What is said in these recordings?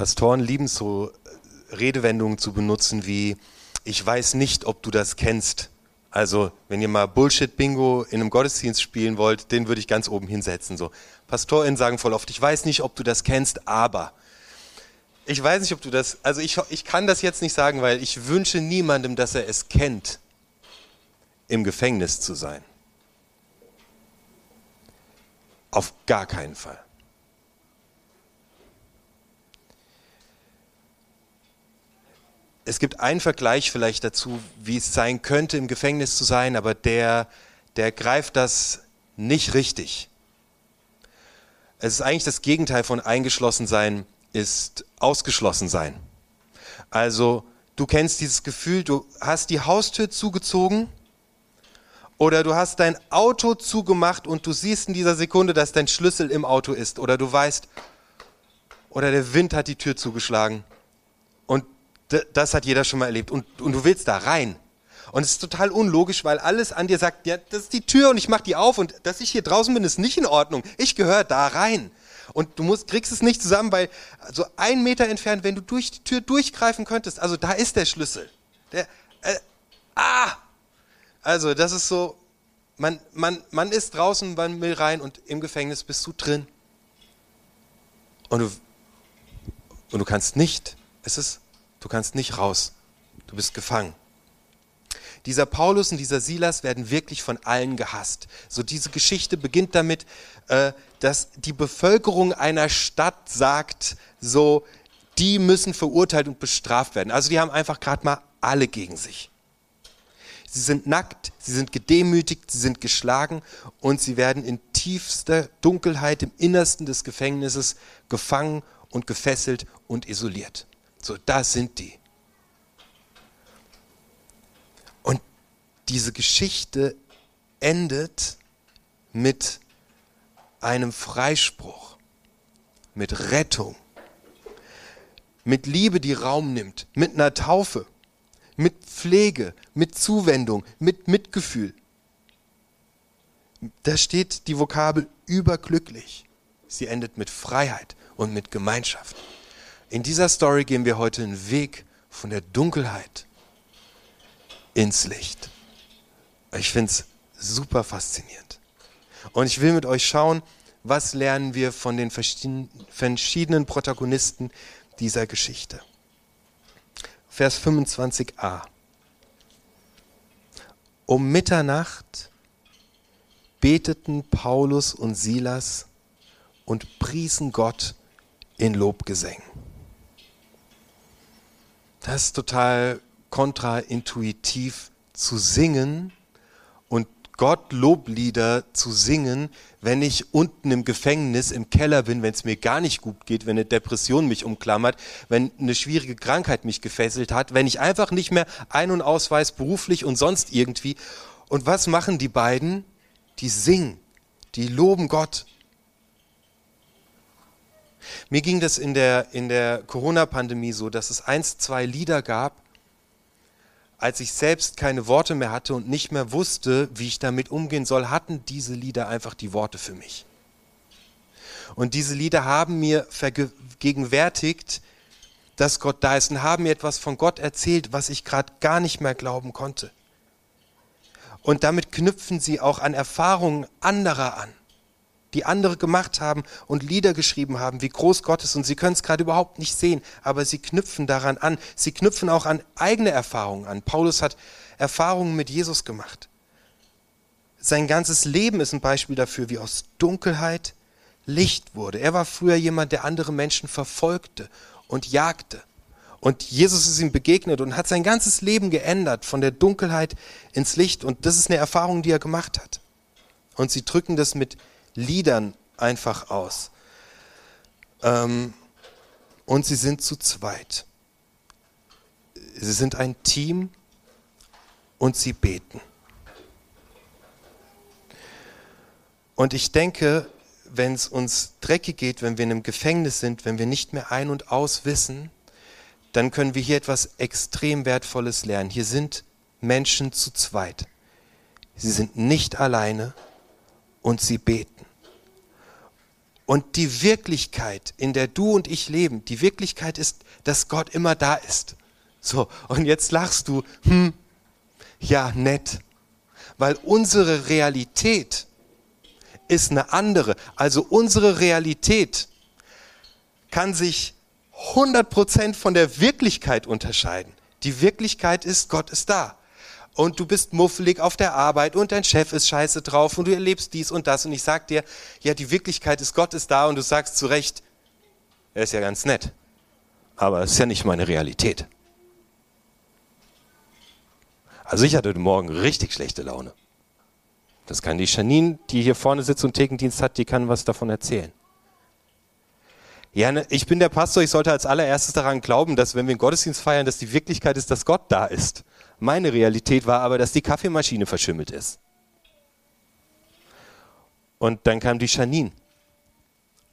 Pastoren lieben so Redewendungen zu benutzen wie, ich weiß nicht, ob du das kennst. Also, wenn ihr mal Bullshit-Bingo in einem Gottesdienst spielen wollt, den würde ich ganz oben hinsetzen. So. PastorInnen sagen voll oft, ich weiß nicht, ob du das kennst, aber. Ich weiß nicht, ob du das, also ich, ich kann das jetzt nicht sagen, weil ich wünsche niemandem, dass er es kennt, im Gefängnis zu sein. Auf gar keinen Fall. Es gibt einen Vergleich vielleicht dazu, wie es sein könnte, im Gefängnis zu sein, aber der, der greift das nicht richtig. Es ist eigentlich das Gegenteil von eingeschlossen sein, ist ausgeschlossen sein. Also du kennst dieses Gefühl, du hast die Haustür zugezogen oder du hast dein Auto zugemacht und du siehst in dieser Sekunde, dass dein Schlüssel im Auto ist oder du weißt, oder der Wind hat die Tür zugeschlagen das hat jeder schon mal erlebt. Und, und du willst da rein. Und es ist total unlogisch, weil alles an dir sagt, ja, das ist die Tür und ich mach die auf und dass ich hier draußen bin, ist nicht in Ordnung. Ich gehöre da rein. Und du musst, kriegst es nicht zusammen, weil so ein Meter entfernt, wenn du durch die Tür durchgreifen könntest, also da ist der Schlüssel. Der, äh, ah! Also das ist so, man, man, man ist draußen, man will rein und im Gefängnis bist du drin. Und du, und du kannst nicht. Es ist Du kannst nicht raus. Du bist gefangen. Dieser Paulus und dieser Silas werden wirklich von allen gehasst. So diese Geschichte beginnt damit, äh, dass die Bevölkerung einer Stadt sagt, so die müssen verurteilt und bestraft werden. Also die haben einfach gerade mal alle gegen sich. Sie sind nackt, sie sind gedemütigt, sie sind geschlagen und sie werden in tiefster Dunkelheit im Innersten des Gefängnisses gefangen und gefesselt und isoliert. So, da sind die. Und diese Geschichte endet mit einem Freispruch, mit Rettung, mit Liebe, die Raum nimmt, mit einer Taufe, mit Pflege, mit Zuwendung, mit Mitgefühl. Da steht die Vokabel überglücklich. Sie endet mit Freiheit und mit Gemeinschaft. In dieser Story gehen wir heute einen Weg von der Dunkelheit ins Licht. Ich finde es super faszinierend. Und ich will mit euch schauen, was lernen wir von den verschiedenen Protagonisten dieser Geschichte. Vers 25a. Um Mitternacht beteten Paulus und Silas und priesen Gott in Lobgesängen. Das ist total kontraintuitiv zu singen und Gott Loblieder zu singen, wenn ich unten im Gefängnis, im Keller bin, wenn es mir gar nicht gut geht, wenn eine Depression mich umklammert, wenn eine schwierige Krankheit mich gefesselt hat, wenn ich einfach nicht mehr ein- und ausweis, beruflich und sonst irgendwie. Und was machen die beiden? Die singen, die loben Gott. Mir ging das in der, in der Corona-Pandemie so, dass es eins, zwei Lieder gab, als ich selbst keine Worte mehr hatte und nicht mehr wusste, wie ich damit umgehen soll, hatten diese Lieder einfach die Worte für mich. Und diese Lieder haben mir vergegenwärtigt, dass Gott da ist und haben mir etwas von Gott erzählt, was ich gerade gar nicht mehr glauben konnte. Und damit knüpfen sie auch an Erfahrungen anderer an die andere gemacht haben und Lieder geschrieben haben, wie groß Gott ist. Und sie können es gerade überhaupt nicht sehen, aber sie knüpfen daran an. Sie knüpfen auch an eigene Erfahrungen an. Paulus hat Erfahrungen mit Jesus gemacht. Sein ganzes Leben ist ein Beispiel dafür, wie aus Dunkelheit Licht wurde. Er war früher jemand, der andere Menschen verfolgte und jagte. Und Jesus ist ihm begegnet und hat sein ganzes Leben geändert, von der Dunkelheit ins Licht. Und das ist eine Erfahrung, die er gemacht hat. Und sie drücken das mit Liedern einfach aus. Ähm, und sie sind zu zweit. Sie sind ein Team und sie beten. Und ich denke, wenn es uns dreckig geht, wenn wir in einem Gefängnis sind, wenn wir nicht mehr ein und aus wissen, dann können wir hier etwas extrem Wertvolles lernen. Hier sind Menschen zu zweit. Sie sind nicht alleine und sie beten. Und die Wirklichkeit, in der du und ich leben, die Wirklichkeit ist, dass Gott immer da ist. So, und jetzt lachst du, hm, ja, nett. Weil unsere Realität ist eine andere. Also unsere Realität kann sich 100% von der Wirklichkeit unterscheiden. Die Wirklichkeit ist, Gott ist da. Und du bist muffelig auf der Arbeit und dein Chef ist scheiße drauf und du erlebst dies und das. Und ich sag dir, ja, die Wirklichkeit ist, Gott ist da und du sagst zu Recht, er ist ja ganz nett. Aber es ist ja nicht meine Realität. Also ich hatte heute Morgen richtig schlechte Laune. Das kann die Janine, die hier vorne sitzt und Thekendienst hat, die kann was davon erzählen. Ja, ne, ich bin der Pastor, ich sollte als allererstes daran glauben, dass wenn wir einen Gottesdienst feiern, dass die Wirklichkeit ist, dass Gott da ist. Meine Realität war aber, dass die Kaffeemaschine verschimmelt ist. Und dann kam die Janine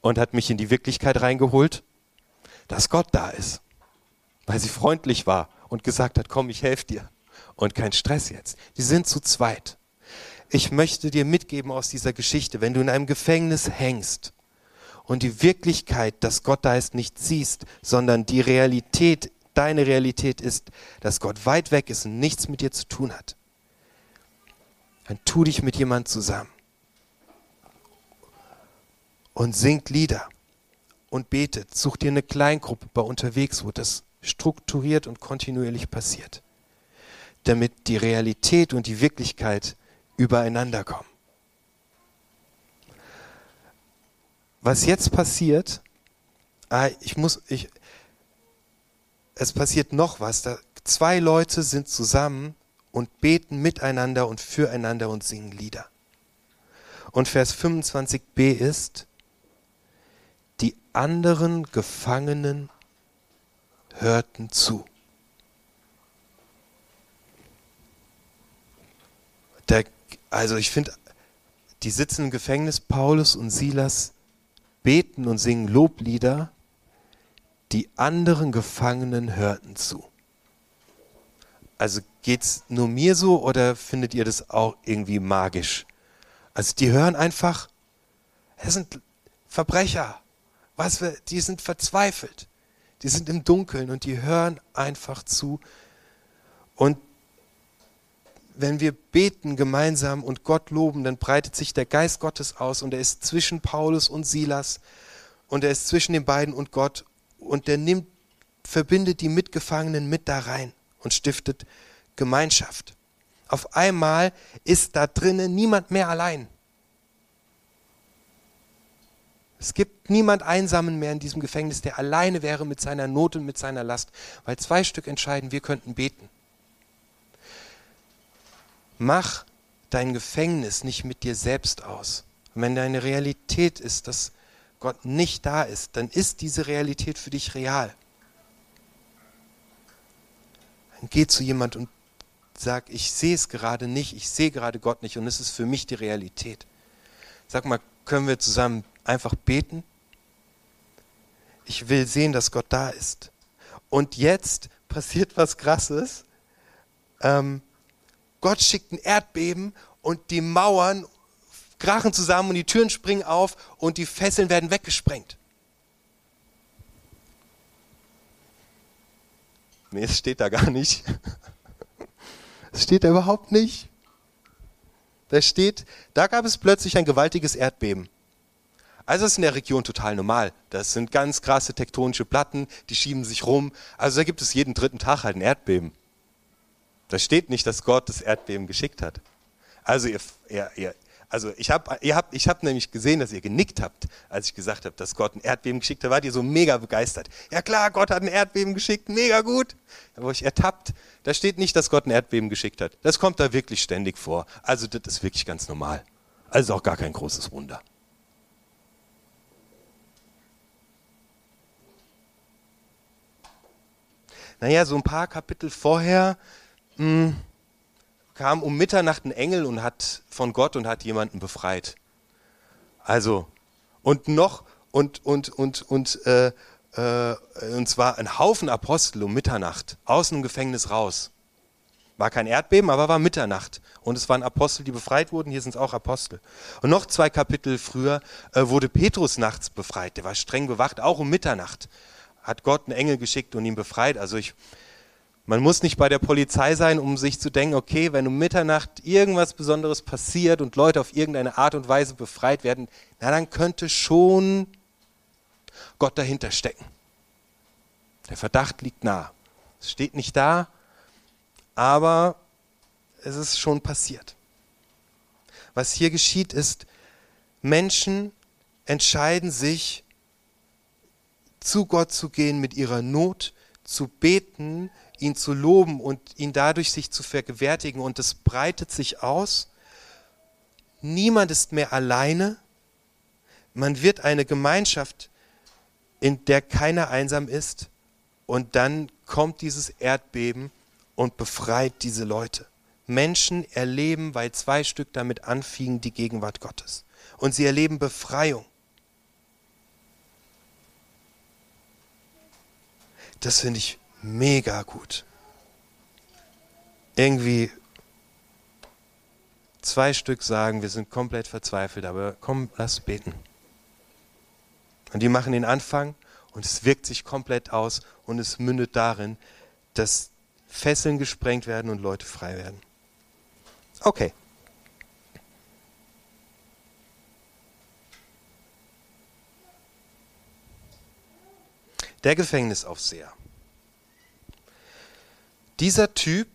und hat mich in die Wirklichkeit reingeholt, dass Gott da ist. Weil sie freundlich war und gesagt hat, komm, ich helfe dir. Und kein Stress jetzt. Die sind zu zweit. Ich möchte dir mitgeben aus dieser Geschichte, wenn du in einem Gefängnis hängst, und die Wirklichkeit, dass Gott da ist, nicht siehst, sondern die Realität, deine Realität ist, dass Gott weit weg ist und nichts mit dir zu tun hat, dann tu dich mit jemand zusammen und singt Lieder und betet. Such dir eine Kleingruppe bei unterwegs, wo das strukturiert und kontinuierlich passiert, damit die Realität und die Wirklichkeit übereinander kommen. was jetzt passiert, ah, ich muss, ich, es passiert noch was. Da, zwei Leute sind zusammen und beten miteinander und füreinander und singen Lieder. Und Vers 25b ist, die anderen Gefangenen hörten zu. Der, also ich finde, die sitzen im Gefängnis, Paulus und Silas beten und singen Loblieder, die anderen Gefangenen hörten zu. Also geht es nur mir so oder findet ihr das auch irgendwie magisch? Also die hören einfach, es sind Verbrecher, was wir, die sind verzweifelt, die sind im Dunkeln und die hören einfach zu. Und wenn wir beten gemeinsam und Gott loben, dann breitet sich der Geist Gottes aus und er ist zwischen Paulus und Silas und er ist zwischen den beiden und Gott und der nimmt, verbindet die Mitgefangenen mit da rein und stiftet Gemeinschaft. Auf einmal ist da drinnen niemand mehr allein. Es gibt niemand Einsamen mehr in diesem Gefängnis, der alleine wäre mit seiner Not und mit seiner Last, weil zwei Stück entscheiden, wir könnten beten. Mach dein Gefängnis nicht mit dir selbst aus. Und wenn deine Realität ist, dass Gott nicht da ist, dann ist diese Realität für dich real. Dann geh zu jemand und sag, ich sehe es gerade nicht, ich sehe gerade Gott nicht und es ist für mich die Realität. Sag mal, können wir zusammen einfach beten? Ich will sehen, dass Gott da ist. Und jetzt passiert was Krasses. Ähm, Gott schickt ein Erdbeben und die Mauern krachen zusammen und die Türen springen auf und die Fesseln werden weggesprengt. Nee, es steht da gar nicht. Es steht da überhaupt nicht. Da steht, da gab es plötzlich ein gewaltiges Erdbeben. Also das ist in der Region total normal. Das sind ganz krasse tektonische Platten, die schieben sich rum. Also da gibt es jeden dritten Tag halt ein Erdbeben. Da steht nicht, dass Gott das Erdbeben geschickt hat. Also ihr, ihr, ihr also ich habe ihr habt, ich hab nämlich gesehen, dass ihr genickt habt, als ich gesagt habe, dass Gott ein Erdbeben geschickt hat. Da wart ihr so mega begeistert. Ja klar, Gott hat ein Erdbeben geschickt, mega gut. Da wurde ich ertappt. Da steht nicht, dass Gott ein Erdbeben geschickt hat. Das kommt da wirklich ständig vor. Also das ist wirklich ganz normal. Also auch gar kein großes Wunder. Naja, so ein paar Kapitel vorher mh, hm, kam um Mitternacht ein Engel und hat von Gott und hat jemanden befreit. Also, und noch, und, und, und, und, äh, äh, und zwar ein Haufen Apostel um Mitternacht aus dem Gefängnis raus. War kein Erdbeben, aber war Mitternacht. Und es waren Apostel, die befreit wurden. Hier sind es auch Apostel. Und noch zwei Kapitel früher äh, wurde Petrus nachts befreit. Der war streng bewacht, auch um Mitternacht. Hat Gott einen Engel geschickt und ihn befreit. Also ich, man muss nicht bei der Polizei sein, um sich zu denken, okay, wenn um Mitternacht irgendwas Besonderes passiert und Leute auf irgendeine Art und Weise befreit werden, na dann könnte schon Gott dahinter stecken. Der Verdacht liegt nah. Es steht nicht da, aber es ist schon passiert. Was hier geschieht, ist, Menschen entscheiden sich, zu Gott zu gehen mit ihrer Not, zu beten, ihn zu loben und ihn dadurch sich zu vergewärtigen. Und es breitet sich aus. Niemand ist mehr alleine. Man wird eine Gemeinschaft, in der keiner einsam ist. Und dann kommt dieses Erdbeben und befreit diese Leute. Menschen erleben, weil zwei Stück damit anfingen, die Gegenwart Gottes. Und sie erleben Befreiung. Das finde ich mega gut. Irgendwie zwei Stück sagen, wir sind komplett verzweifelt, aber komm, lass beten. Und die machen den Anfang und es wirkt sich komplett aus und es mündet darin, dass Fesseln gesprengt werden und Leute frei werden. Okay. Der Gefängnisaufseher. Dieser Typ,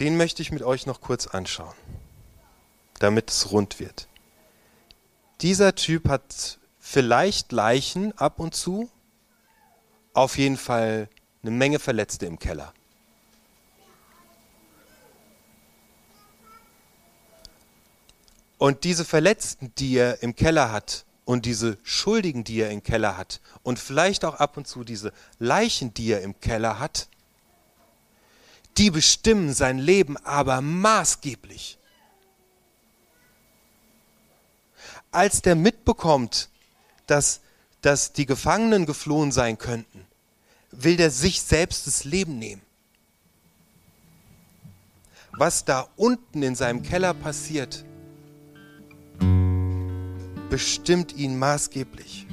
den möchte ich mit euch noch kurz anschauen, damit es rund wird. Dieser Typ hat vielleicht Leichen ab und zu, auf jeden Fall eine Menge Verletzte im Keller. Und diese Verletzten, die er im Keller hat, und diese Schuldigen, die er im Keller hat, und vielleicht auch ab und zu diese Leichen, die er im Keller hat, die bestimmen sein Leben aber maßgeblich. Als der mitbekommt, dass, dass die Gefangenen geflohen sein könnten, will der sich selbst das Leben nehmen. Was da unten in seinem Keller passiert, bestimmt ihn maßgeblich.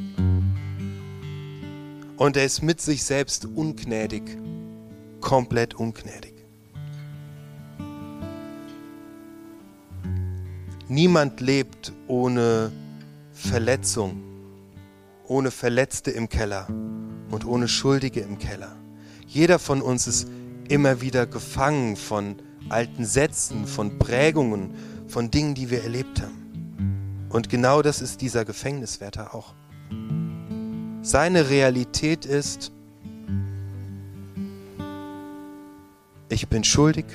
Und er ist mit sich selbst ungnädig, komplett ungnädig. Niemand lebt ohne Verletzung, ohne Verletzte im Keller und ohne Schuldige im Keller. Jeder von uns ist immer wieder gefangen von alten Sätzen, von Prägungen, von Dingen, die wir erlebt haben. Und genau das ist dieser Gefängniswärter auch. Seine Realität ist, ich bin schuldig,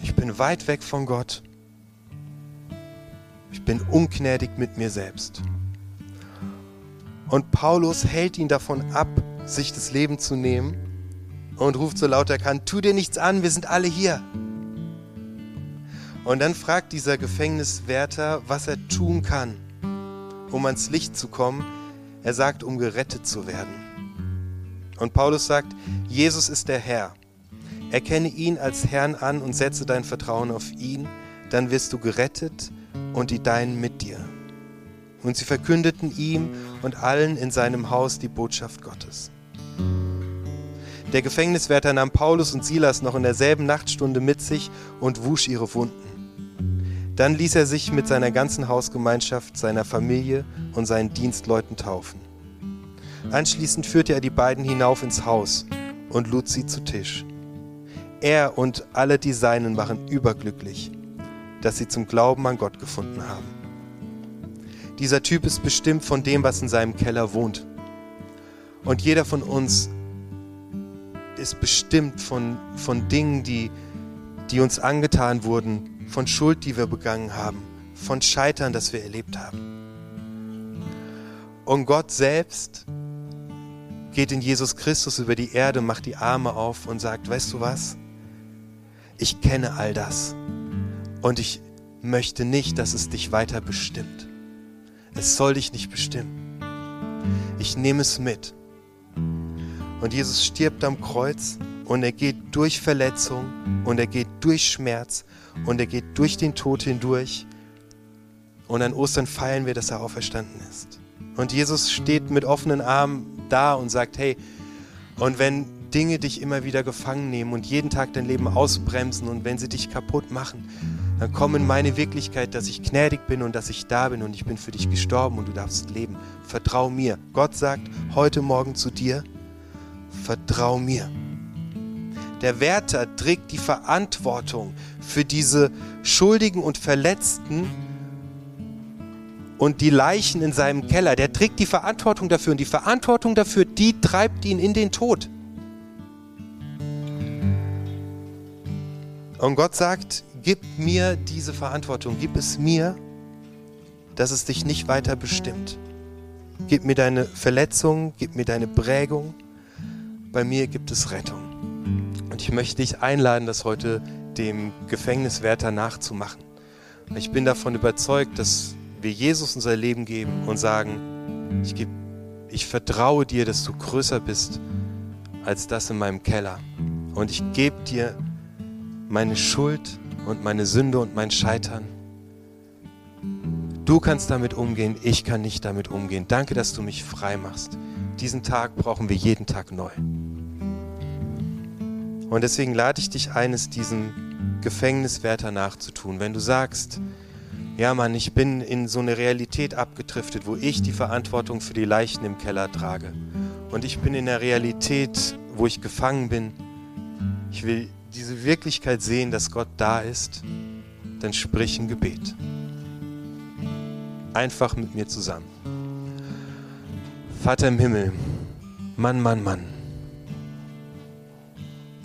ich bin weit weg von Gott, ich bin ungnädig mit mir selbst. Und Paulus hält ihn davon ab, sich das Leben zu nehmen und ruft so laut er kann, tu dir nichts an, wir sind alle hier. Und dann fragt dieser Gefängniswärter, was er tun kann, um ans Licht zu kommen. Er sagt, um gerettet zu werden. Und Paulus sagt, Jesus ist der Herr. Erkenne ihn als Herrn an und setze dein Vertrauen auf ihn, dann wirst du gerettet und die Deinen mit dir. Und sie verkündeten ihm und allen in seinem Haus die Botschaft Gottes. Der Gefängniswärter nahm Paulus und Silas noch in derselben Nachtstunde mit sich und wusch ihre Wunden. Dann ließ er sich mit seiner ganzen Hausgemeinschaft, seiner Familie und seinen Dienstleuten taufen. Anschließend führte er die beiden hinauf ins Haus und lud sie zu Tisch. Er und alle die Seinen waren überglücklich, dass sie zum Glauben an Gott gefunden haben. Dieser Typ ist bestimmt von dem, was in seinem Keller wohnt. Und jeder von uns ist bestimmt von, von Dingen, die, die uns angetan wurden, von Schuld, die wir begangen haben, von Scheitern, das wir erlebt haben. Und Gott selbst geht in Jesus Christus über die Erde, macht die Arme auf und sagt, weißt du was? Ich kenne all das und ich möchte nicht, dass es dich weiter bestimmt. Es soll dich nicht bestimmen. Ich nehme es mit. Und Jesus stirbt am Kreuz und er geht durch Verletzung und er geht durch Schmerz und er geht durch den Tod hindurch. Und an Ostern feiern wir, dass er auferstanden ist. Und Jesus steht mit offenen Armen da und sagt, hey, und wenn Dinge dich immer wieder gefangen nehmen und jeden Tag dein Leben ausbremsen und wenn sie dich kaputt machen, dann komm in meine Wirklichkeit, dass ich gnädig bin und dass ich da bin und ich bin für dich gestorben und du darfst leben. Vertrau mir. Gott sagt heute Morgen zu dir, vertrau mir. Der Wärter trägt die Verantwortung für diese Schuldigen und Verletzten und die Leichen in seinem Keller. Der trägt die Verantwortung dafür und die Verantwortung dafür, die treibt ihn in den Tod. Und Gott sagt, gib mir diese Verantwortung, gib es mir, dass es dich nicht weiter bestimmt. Gib mir deine Verletzung, gib mir deine Prägung. Bei mir gibt es Rettung. Und ich möchte dich einladen, das heute dem Gefängniswärter nachzumachen. Ich bin davon überzeugt, dass wir Jesus unser Leben geben und sagen, ich, geb, ich vertraue dir, dass du größer bist als das in meinem Keller. Und ich gebe dir meine Schuld und meine Sünde und mein Scheitern. Du kannst damit umgehen, ich kann nicht damit umgehen. Danke, dass du mich frei machst. Diesen Tag brauchen wir jeden Tag neu. Und deswegen lade ich dich ein, es diesem Gefängniswärter nachzutun. Wenn du sagst, ja Mann, ich bin in so eine Realität abgedriftet, wo ich die Verantwortung für die Leichen im Keller trage. Und ich bin in der Realität, wo ich gefangen bin. Ich will diese Wirklichkeit sehen, dass Gott da ist, dann sprich ein Gebet. Einfach mit mir zusammen. Vater im Himmel, Mann, Mann, Mann.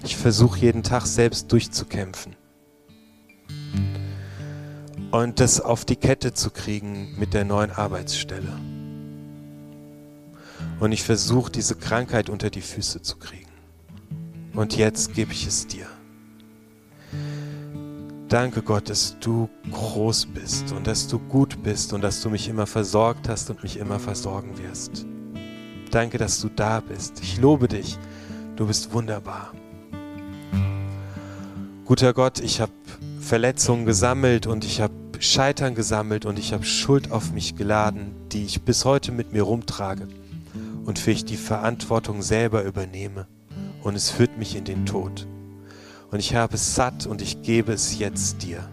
Ich versuche jeden Tag selbst durchzukämpfen. Und das auf die Kette zu kriegen mit der neuen Arbeitsstelle. Und ich versuche diese Krankheit unter die Füße zu kriegen. Und jetzt gebe ich es dir. Danke Gott, dass du groß bist und dass du gut bist und dass du mich immer versorgt hast und mich immer versorgen wirst. Danke, dass du da bist. Ich lobe dich. Du bist wunderbar. Guter Gott, ich habe Verletzungen gesammelt und ich habe Scheitern gesammelt und ich habe Schuld auf mich geladen, die ich bis heute mit mir rumtrage und für ich die Verantwortung selber übernehme und es führt mich in den Tod und ich habe es satt und ich gebe es jetzt dir.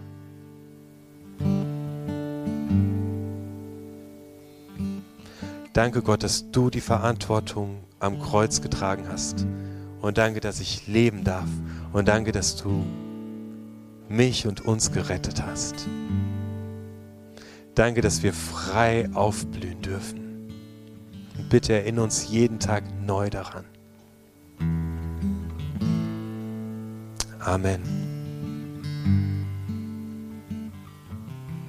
Danke Gott, dass du die Verantwortung am Kreuz getragen hast. Und danke, dass ich leben darf. Und danke, dass du mich und uns gerettet hast. Danke, dass wir frei aufblühen dürfen. Und bitte erinnere uns jeden Tag neu daran. Amen.